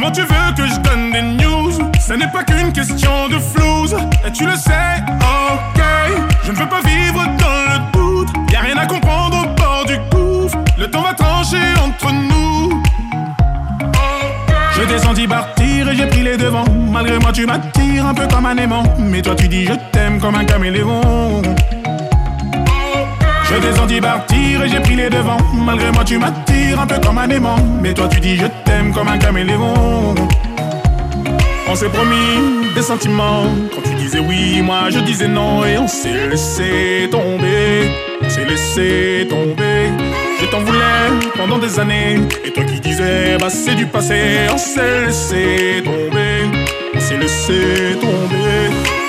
Comment tu veux que je donne des news? Ce n'est pas qu'une question de flouze. Et tu le sais, ok. Je ne veux pas vivre dans le doute. Y a rien à comprendre au bord du gouffre. Le temps va trancher entre nous. Je descends d'y partir et j'ai pris les devants. Malgré moi, tu m'attires un peu comme un aimant. Mais toi, tu dis je t'aime comme un caméléon. Je descends d'y partir et j'ai pris les devants. Malgré moi, tu m'attires un peu comme un aimant. Mais toi, tu dis je t'aime comme un caméléon. On s'est promis des sentiments. Quand tu disais oui, moi je disais non. Et on s'est laissé tomber. On s'est laissé tomber. Je t'en voulais pendant des années. Et toi qui disais, bah c'est du passé. On s'est laissé tomber. On s'est laissé tomber.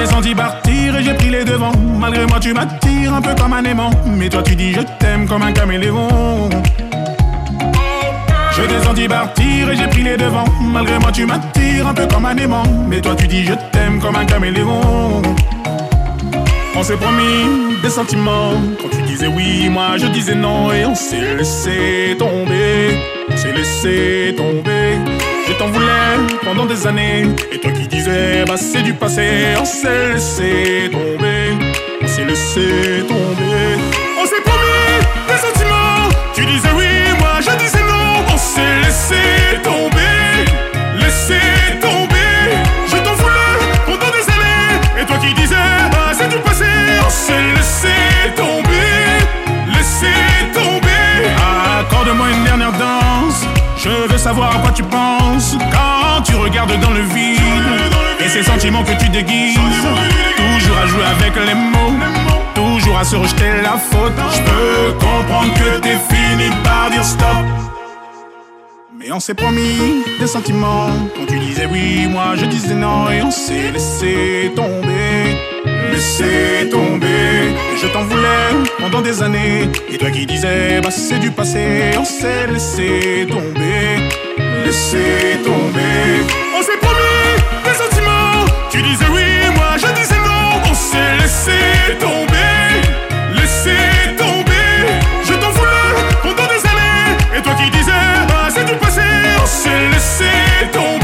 Descends d'y partir et j'ai pris les devants. Malgré moi, tu m'attires un peu comme un aimant. Mais toi, tu dis je t'aime comme un caméléon. Je descends d'y partir et j'ai pris les devants. Malgré moi, tu m'attires un peu comme un aimant. Mais toi, tu dis je t'aime comme un caméléon. On s'est promis des sentiments. Quand tu disais oui, moi je disais non. Et on s'est laissé tomber. On s'est laissé tomber. Je t'en voulais pendant des années. Et toi qui disais, bah c'est du passé. On s'est laissé tomber. On s'est laissé tomber. On s'est promis des sentiments. Tu disais oui, moi je disais non. On s'est laissé tomber. Je veux savoir à quoi tu penses quand tu regardes dans le vide. Et ces sentiments que tu déguises. Toujours à jouer avec les mots. Toujours à se rejeter la faute. Je peux comprendre que t'es fini par dire stop. Mais on s'est promis des sentiments. Quand tu disais oui, moi je disais non. Et on s'est laissé tomber. Laissé tomber. Je t'en voulais pendant des années. Et toi qui disais, bah c'est du passé. On s'est laissé tomber. Laissé tomber. On s'est promis des sentiments. Tu disais oui, moi je disais non. On s'est laissé tomber. Laissé tomber. Je t'en voulais pendant des années. Et toi qui disais, bah c'est du passé. On s'est laissé tomber.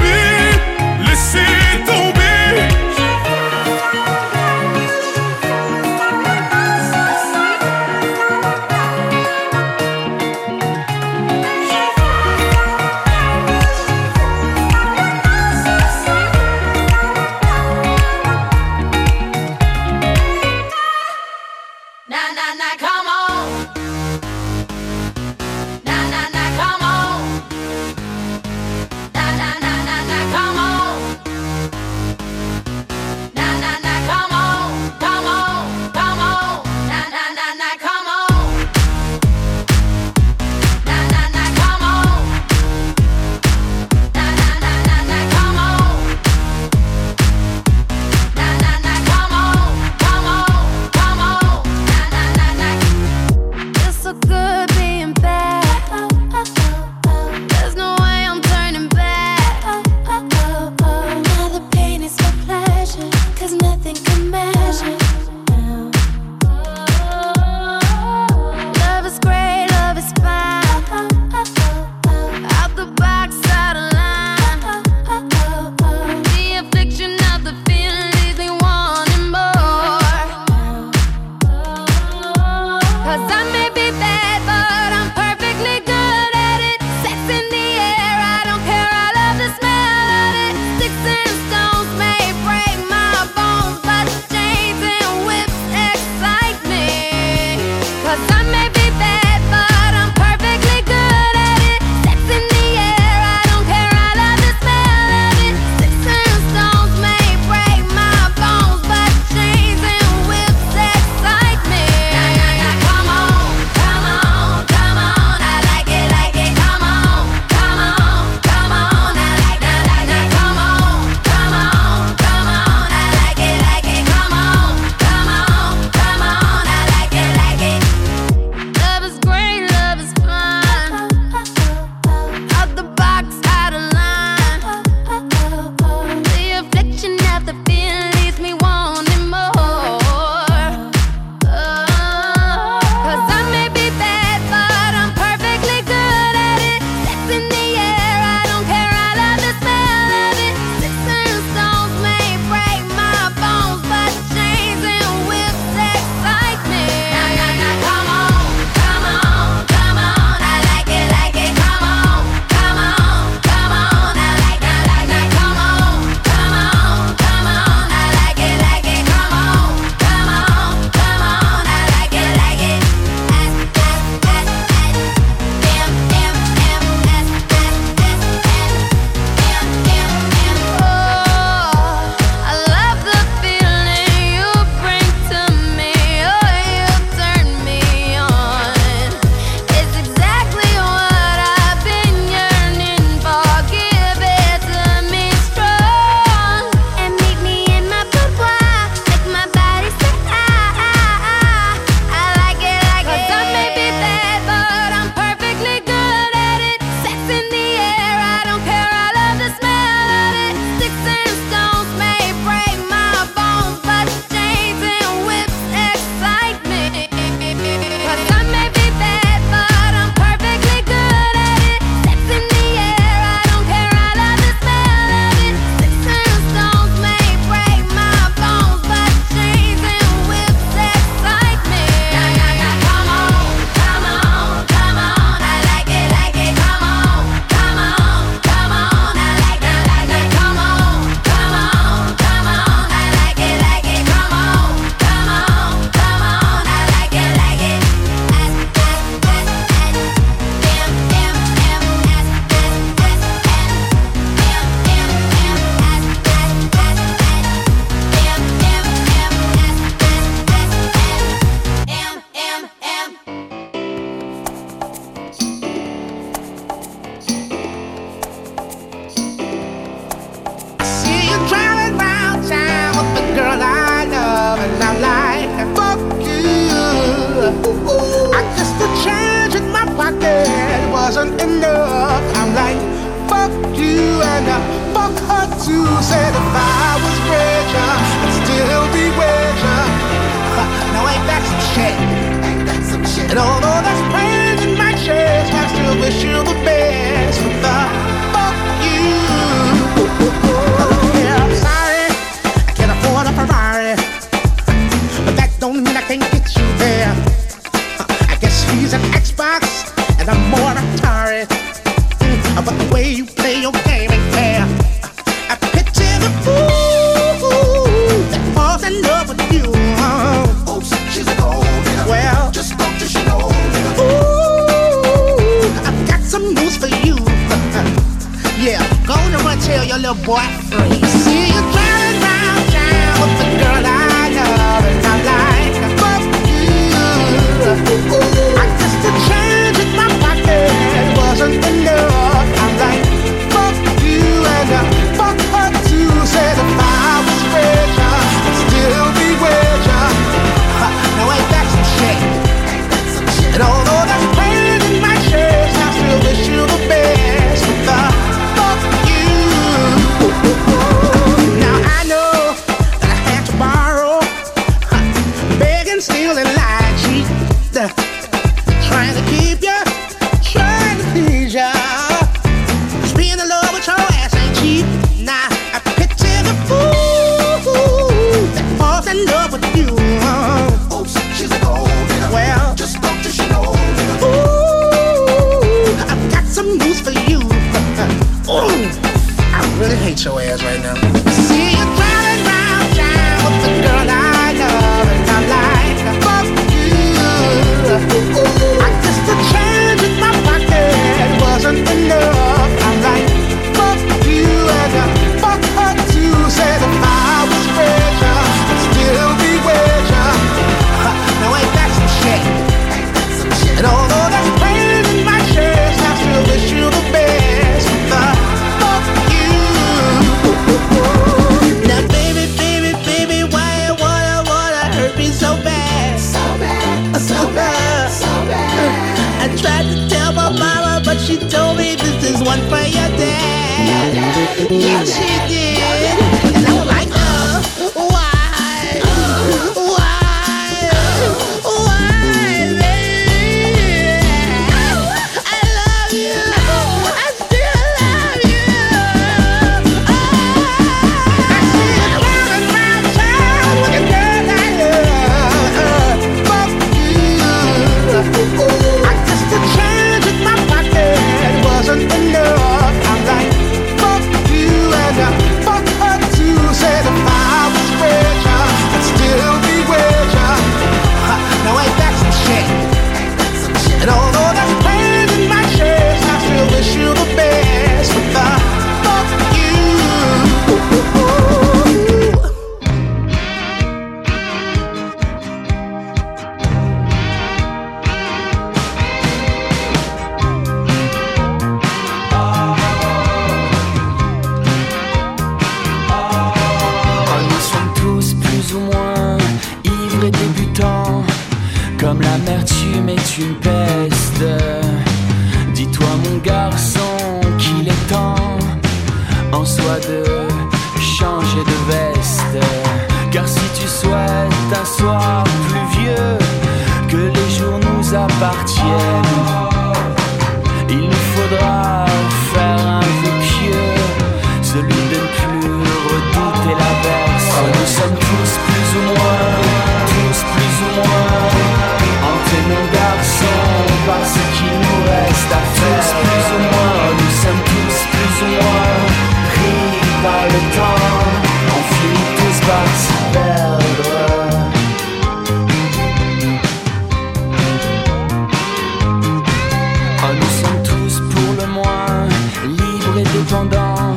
nous sommes tous pour le moins libres et dépendants.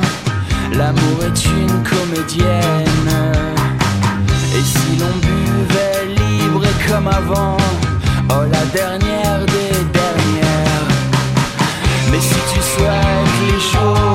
L'amour est une comédienne. Et si l'on buvait libre et comme avant, oh la dernière des dernières. Mais si tu souhaites les choses.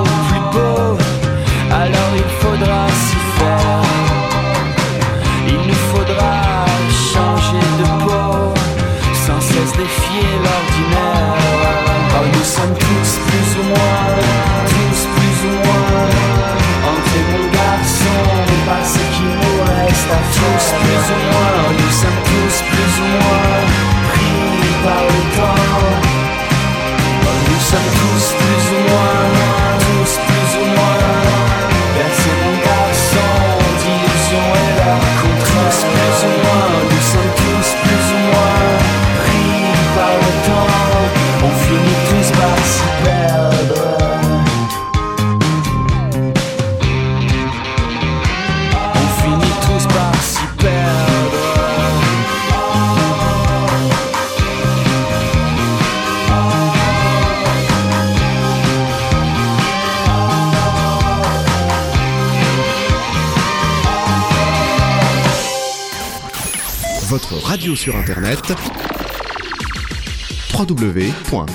Radio sur internet www.rdvs.fr.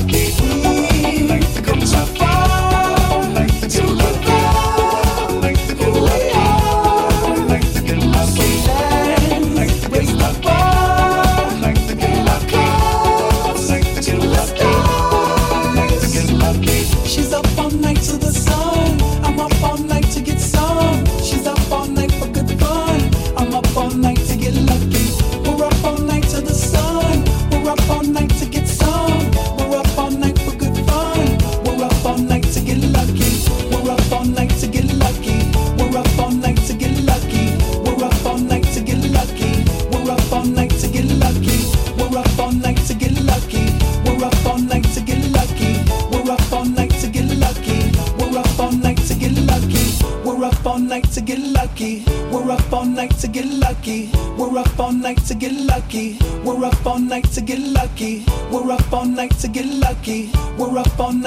I'll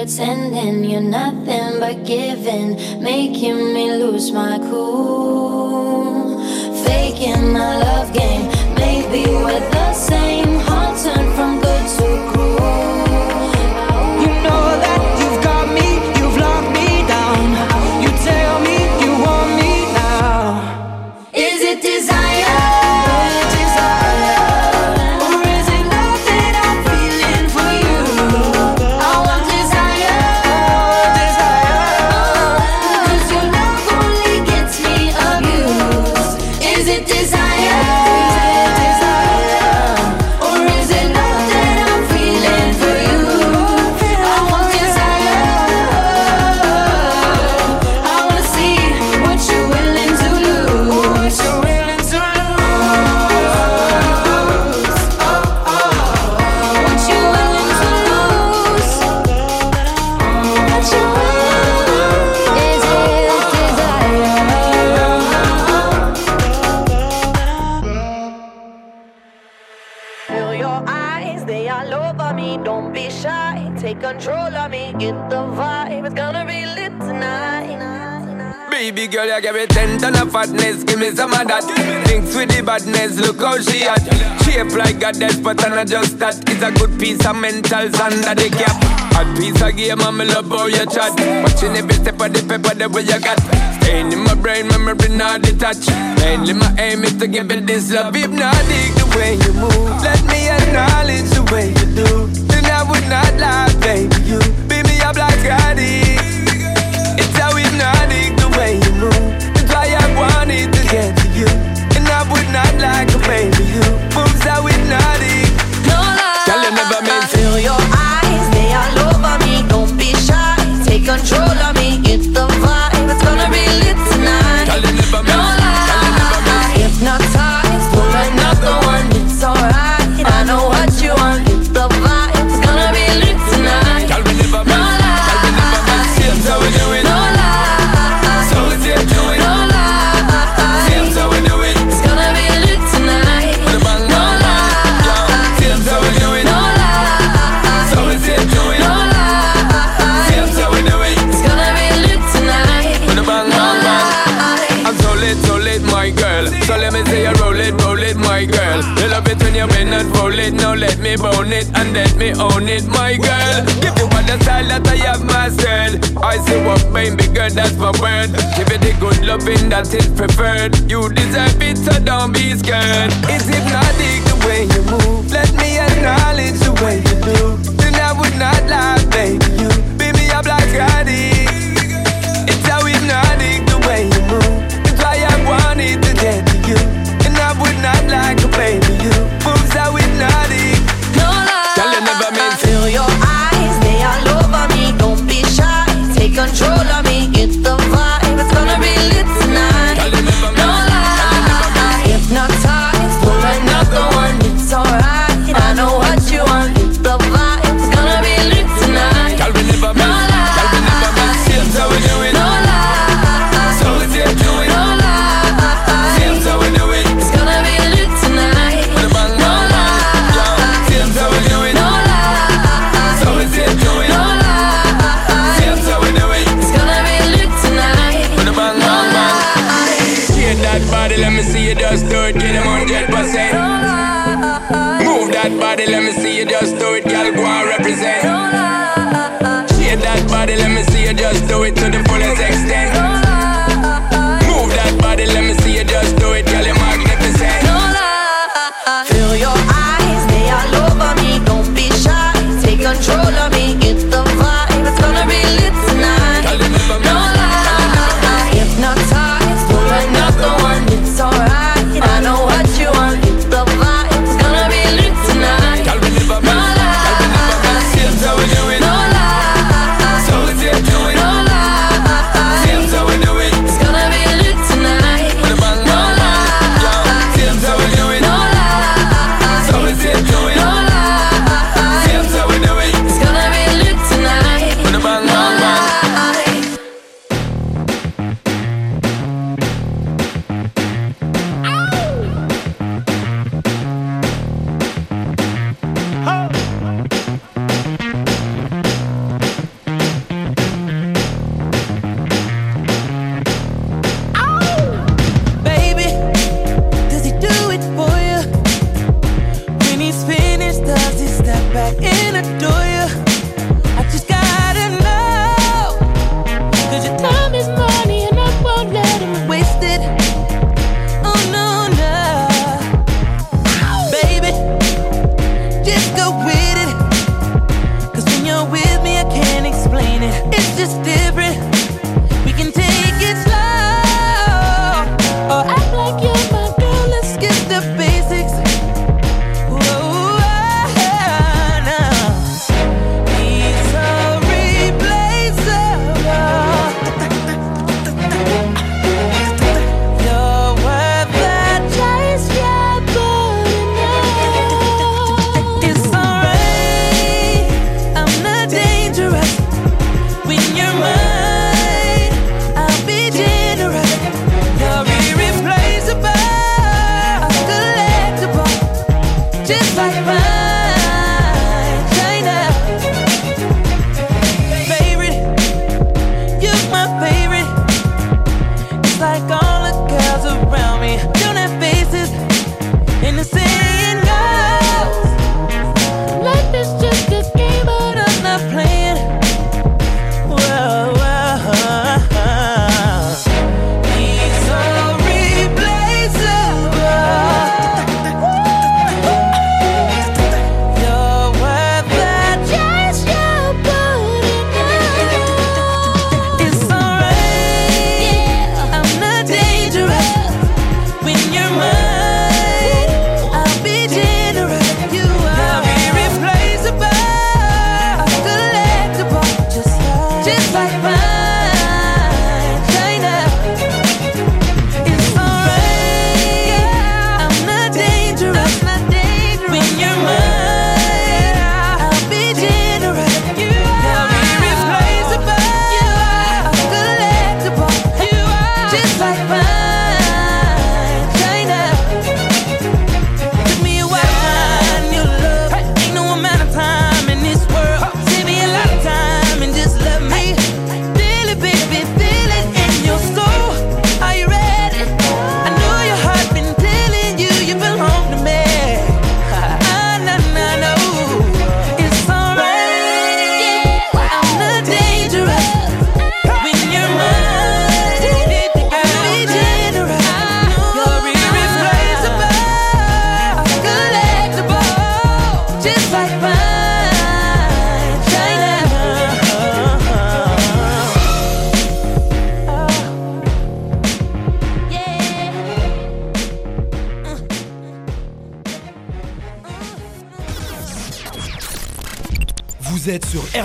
pretending you're nothing but giving, making me lose my cool. Faking my love game, maybe we're the not just that. It's a good piece of mentals under the cap. A piece of game, I'm love how you chat. Watching every step of the paper, the way you got. Staying in my brain, memory not detached. Mainly my aim is to give it this love. If not, dig the way you move. loving that is preferred. You deserve it, so don't be scared. It's hypnotic the way you move. Let me acknowledge the way you do. Then I would not lie.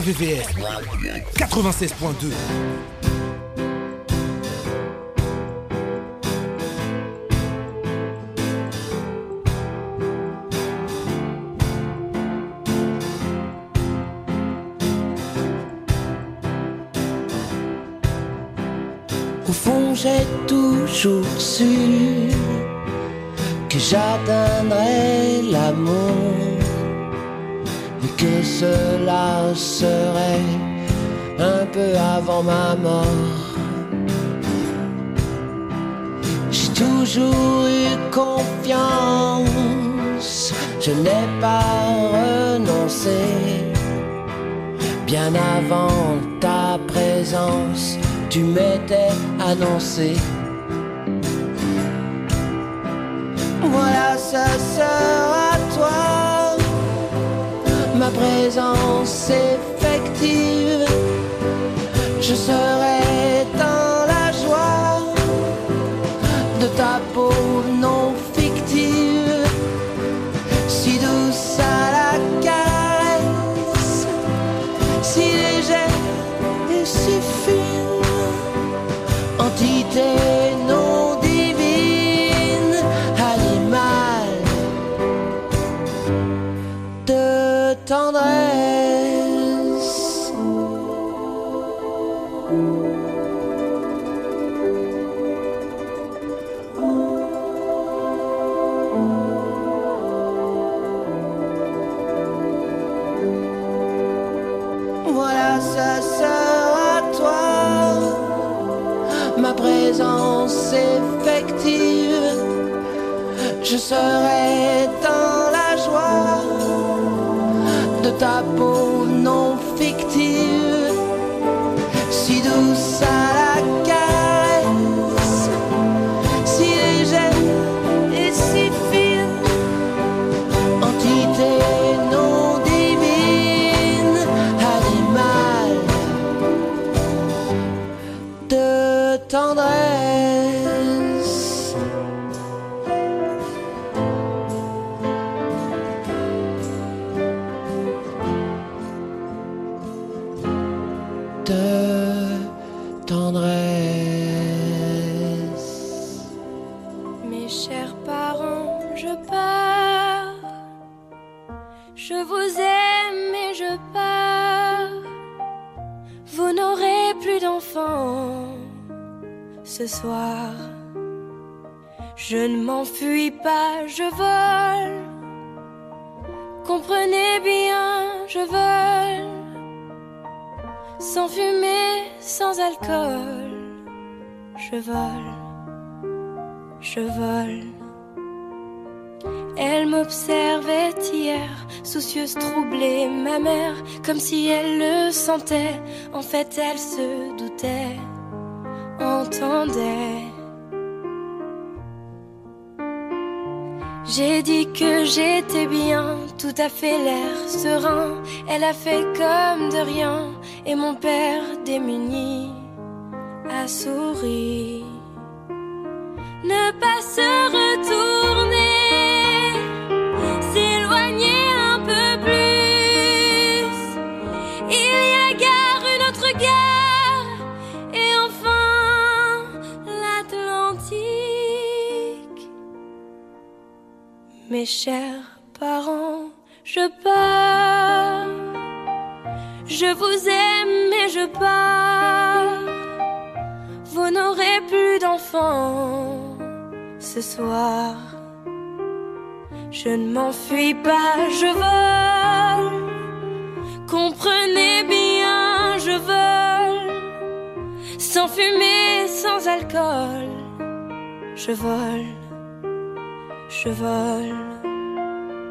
RVVS 96.2. Au fond, j'ai toujours su que j'atteindrais l'amour et que cela peu ma mort. J'ai toujours eu confiance, je n'ai pas renoncé. Bien avant ta présence, tu m'étais annoncé. Voilà, ça sera toi, ma présence effective. Mes chers parents, je pars. Je vous aime et je pars. Vous n'aurez plus d'enfants ce soir. Je ne m'enfuis pas, je vole. Comprenez bien, je vole. Sans fumée, sans alcool. Je vole, je vole. Elle m'observait hier, soucieuse, troublée, ma mère, comme si elle le sentait. En fait, elle se doutait, entendait. J'ai dit que j'étais bien, tout à fait l'air serein. Elle a fait comme de rien, et mon père démuni a souri. Ne pas se retourner, s'éloigner un peu plus. Il y a gare, une autre gare, et enfin l'Atlantique. Mes chers parents, je pars. Je vous aime et je pars. Vous n'aurez plus d'enfants ce soir. Je ne m'enfuis pas, je vole. Comprenez bien, je vole. Sans fumée, sans alcool. Je vole, je vole.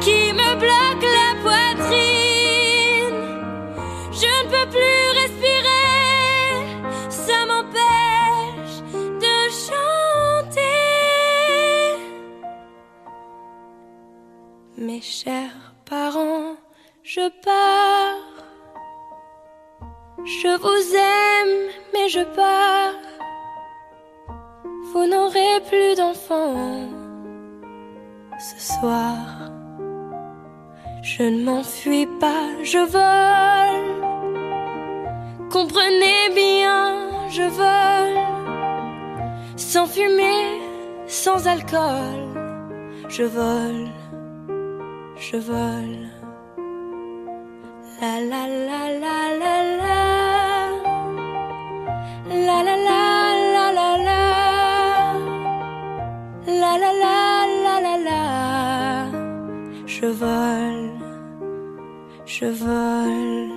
qui me bloque la poitrine. Je ne peux plus respirer, ça m'empêche de chanter. Mes chers parents, je pars. Je vous aime, mais je pars. Vous n'aurez plus d'enfants ce soir. Je ne m'enfuis pas, je vole. Comprenez bien, je vole. Sans fumée, sans alcool. Je vole, je vole. La la la la la la. La la la la la la. La la la la la la. Je vole, je vole.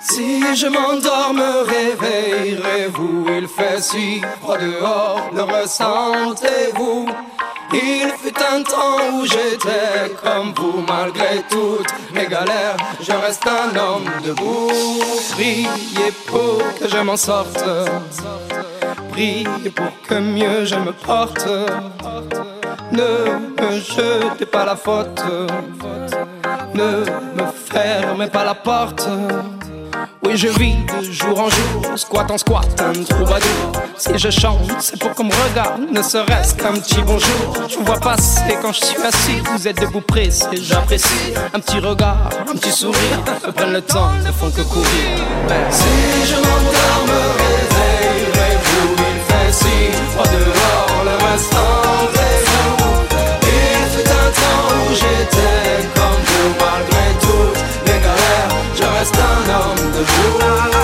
Si je m'endors, me réveillerez-vous Il fait si froid dehors, le ressentez-vous il fut un temps où j'étais comme vous, malgré toutes mes galères, je reste un homme debout. Priez pour que je m'en sorte, pour que mieux je me porte. Ne me jetez pas la faute, ne me fermez pas la porte. Oui, je vis de jour en jour, squat en squat, un troubadour. Si je chante, c'est pour qu'on me regarde, ne serait-ce qu'un petit bonjour. Je vous vois passer quand je suis assis, vous êtes debout pressé, j'apprécie. Un petit regard, un petit sourire, me le temps, ne font que courir. Si je si froid dehors, le restant est vous. Il fut un temps où j'étais comme vous, malgré toutes mes galères, je reste un homme de vous.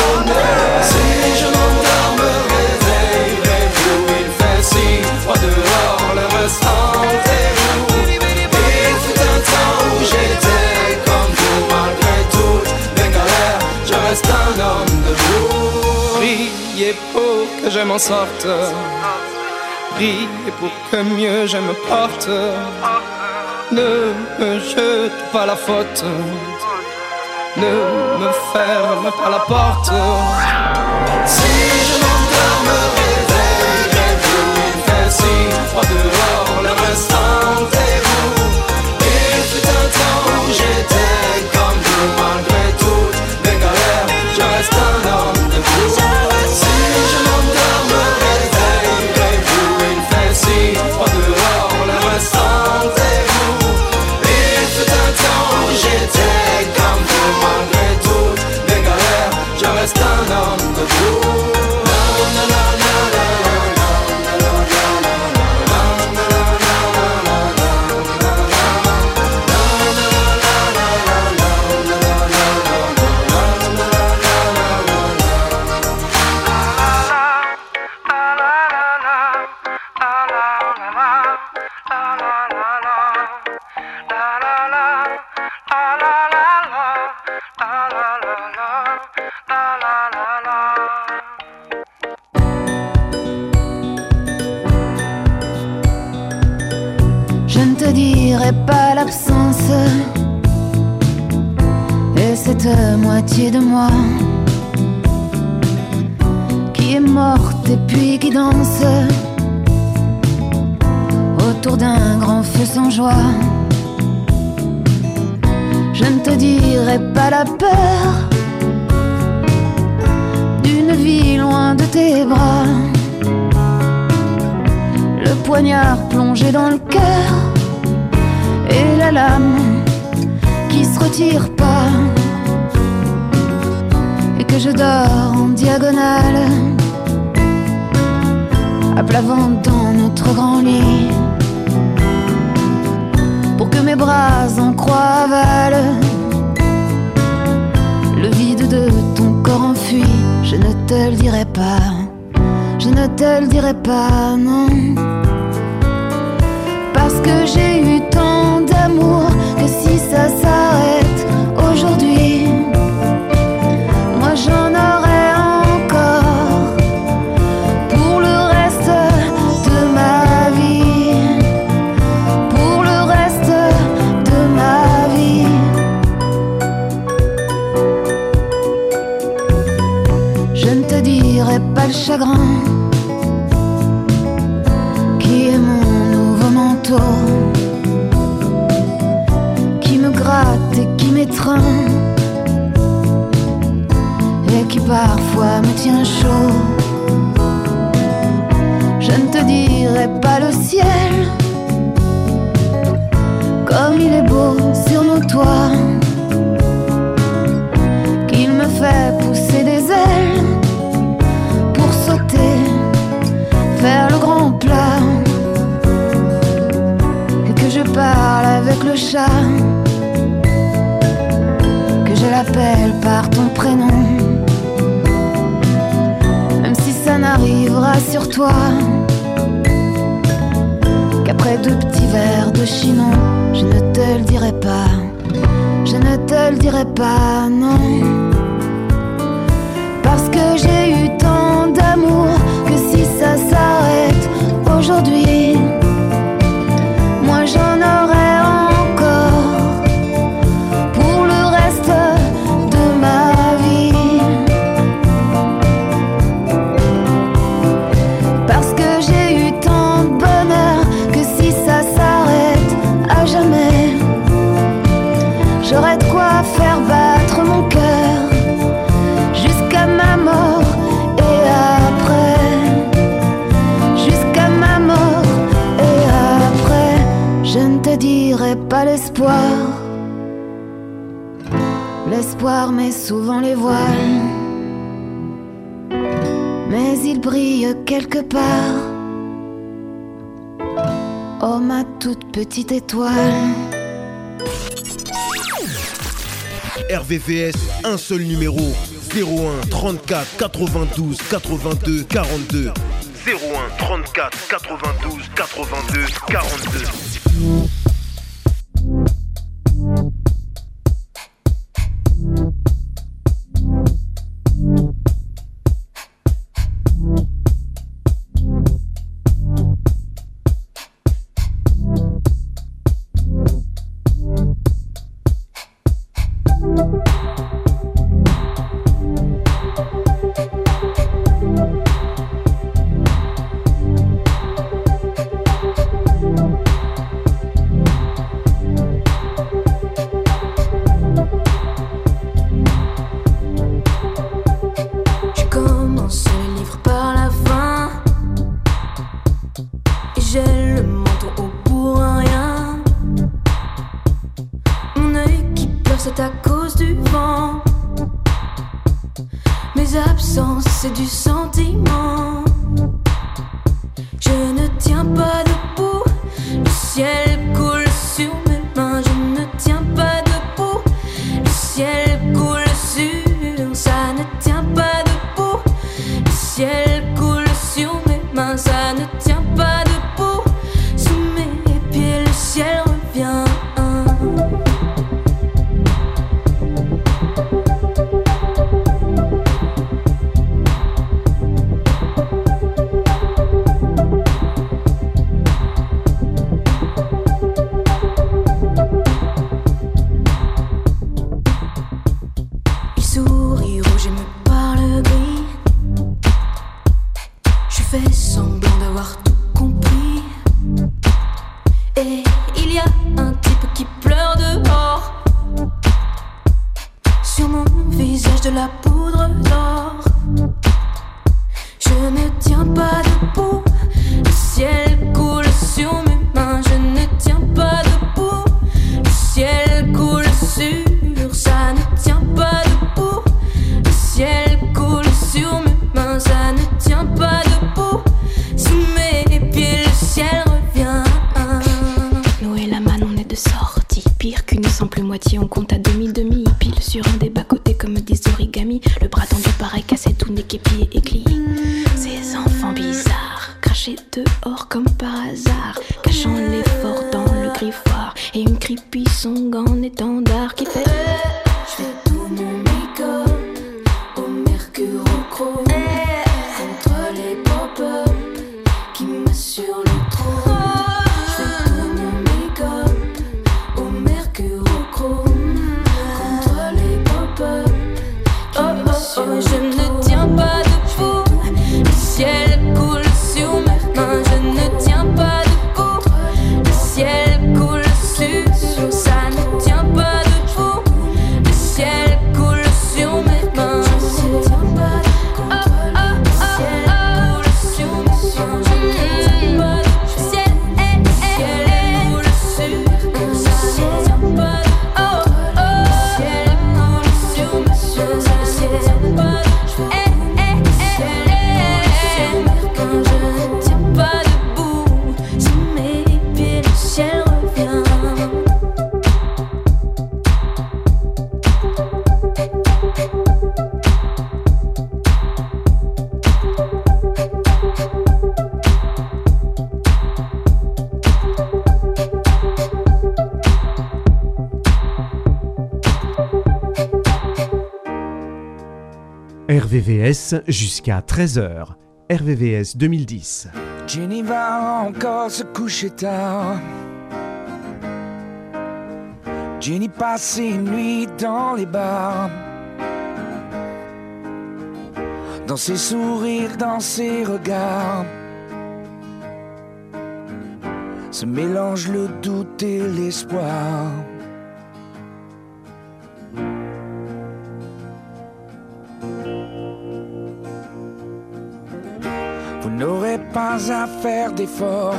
Si je m'endors, me réveillerez-vous Il fait si froid dehors, le vous Il fut un temps où j'étais comme vous Malgré toutes mes galères, je reste un homme debout Priez pour que je m'en sorte. Priez pour que mieux je me porte. Ne me jete pas la faute ne me ferme pas la porte. Si je m'endors, me réveillerez-vous. Il fait si froid dehors, la peur d'une vie loin de tes bras. Le poignard plongé dans le cœur et la lame qui se retire pas. Et que je dors en diagonale, à plat ventre dans notre grand lit. Pour que mes bras en croix avalent le vide de ton corps enfui. Je ne te le dirai pas, je ne te le dirai pas, non. Parce que j'ai eu tant d'amour que si ça s'arrête aujourd'hui. Je ne te dirai pas le ciel, comme il est beau sur nos toits, qu'il me fait pousser des ailes. Pour sauter, faire le grand plat, et que je parle avec le chat, que je l'appelle par ton prénom. n'arrivera sur toi qu'après deux petits verres de chinon. Je ne te le dirai pas, je ne te le dirai pas, non. mais souvent les voiles. Mais il brille quelque part. Oh ma toute petite étoile. RVVS, un seul numéro 01 34 92 82 42 01 34 92 82 42 Ces enfants bizarres, crachés dehors comme par hasard, cachant l'effort dans le griffoir. Et une creepy song en étendard qui fait. Je fais tout mon make-up au mercure au chrome contre les pop-up qui m'assurent le trône. Je fais tout mon make-up au mercure au chrome contre les pop-up qui m'assurent le trône. Jusqu'à 13h. RVVS 2010. Jenny va encore se coucher tard. Jenny passe ses nuits dans les bars. Dans ses sourires, dans ses regards. Se mélange le doute et l'espoir. À faire d'efforts.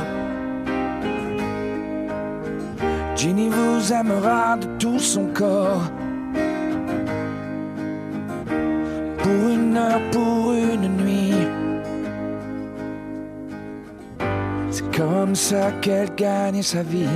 Ginny vous aimera de tout son corps. Pour une heure, pour une nuit. C'est comme ça qu'elle gagne sa vie.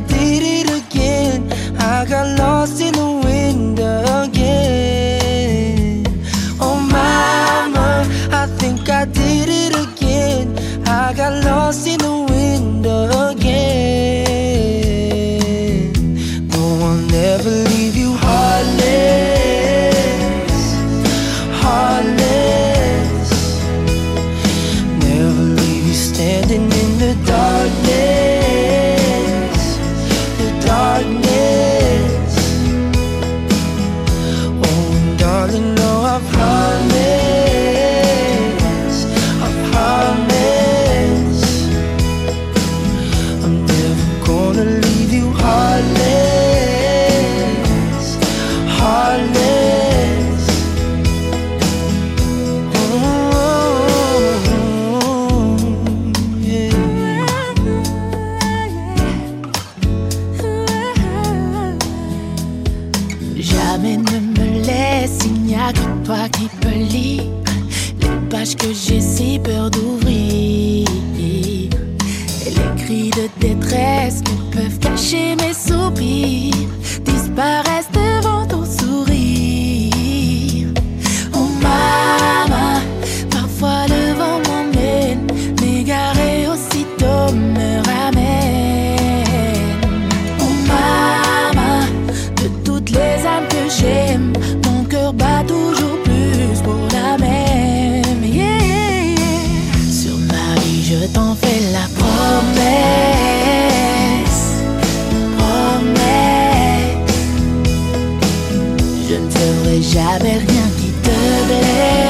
I did it again I got lost in the wind again. Oh mama, I think I did it again I got lost in the wind ferai jamais rien qui te blesse.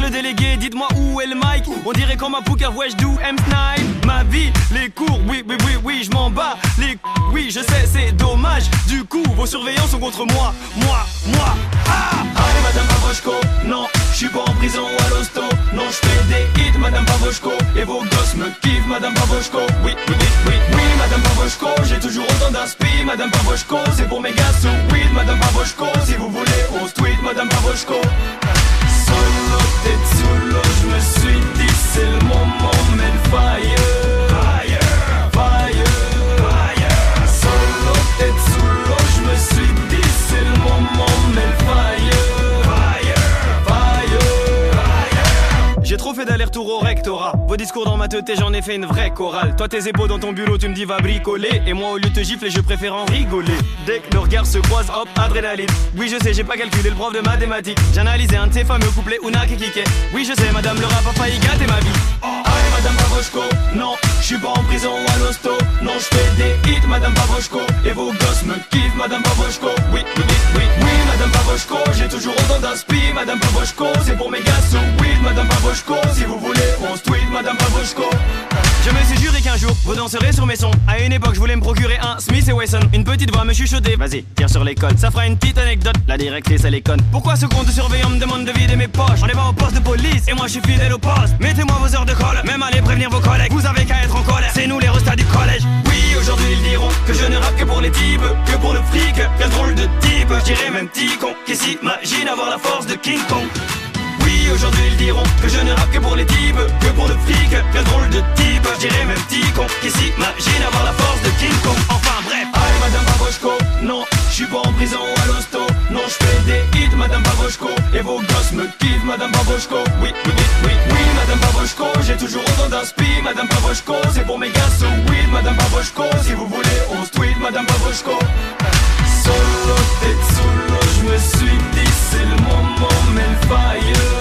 le délégué, dites-moi où est le mic. On dirait comme un pouca, wesh, do M9 Ma vie, les cours, oui, oui, oui, oui, je m'en bats Les oui, je sais, c'est dommage. Du coup, vos surveillants sont contre moi, moi, moi. Ah, allez, madame Pavoshko, non, je suis pas en prison ou à l'hosto. Non, je fais des hits, madame Pavoshko Et vos gosses me kiffent, madame Pavoshko Oui, oui, oui, oui, madame Pavoshko J'ai toujours autant d'inspi, madame Pavoshko C'est pour mes gars sous weed, madame Pavoshko Si vous voulez, on se tweet, madame Pavoshko solo, je me suis dit c'est le moment, mais le fire. Fait d'aller-retour au rectorat. Vos discours dans ma tête, j'en ai fait une vraie chorale. Toi, tes épaules dans ton bureau, tu me dis va bricoler. Et moi, au lieu de te gifler, je préfère en rigoler. Dès que nos regards se croisent, hop, adrénaline. Oui, je sais, j'ai pas calculé le prof de mathématiques. J'ai analysé un de ces fameux couplets Una qui kickait. Oui, je sais, madame, le rap a failli gâter ma vie. Madame Pavoshko, non, je suis pas en prison à l'hosto. Non, je fais des hits madame Pavoshko Et vos gosses me kiffent madame Pavoshko Oui, oui, oui, oui, oui madame Pavoshko J'ai toujours autant d'inspi madame Pavoshko C'est pour mes gars sous weed madame Pavoshko Si vous voulez, on se tweet madame Pavoshko Je me suis juré qu'un jour, vous danserez sur mes sons. À une époque, je voulais me procurer un Smith et Wesson. Une petite voix me chuchoter. Vas-y, tire sur les codes. Ça fera une petite anecdote. La directrice, elle est conne. Pourquoi ce compte surveillant me demande de vider mes poches? On est pas au poste de police et moi je suis fidèle au poste. Mettez-moi vos heures de colle, même allez prévenir vos collègues. Vous avez qu'à être en colère. C'est nous les restats du collège. Oui, aujourd'hui ils diront que je ne rappe que pour les types, que pour le fric. Quel drôle de type, je dirais même petit con qui s'imagine avoir la force de King Kong. Aujourd'hui ils diront que je ne rappe que pour les types, que pour le fric. Quel drôle de type, je dirais même petit con qui s'imagine avoir la force de King Kong. Enfin bref. Allez, madame Pavoshko, non, je suis pas en prison à l'hosto. Non, je fais des hits, madame Pavoshko. Et vos gosses me kiffent, madame Pavoshko. Oui, oui, oui, oui, madame Pavoshko. J'ai toujours autant d'inspi, madame Pavoshko. C'est pour mes gars, so weed, madame Pavoshko. Si vous voulez, on se tweet, madame Pavoshko. Solo, tête solo, je me suis dit, c'est le moment, mais le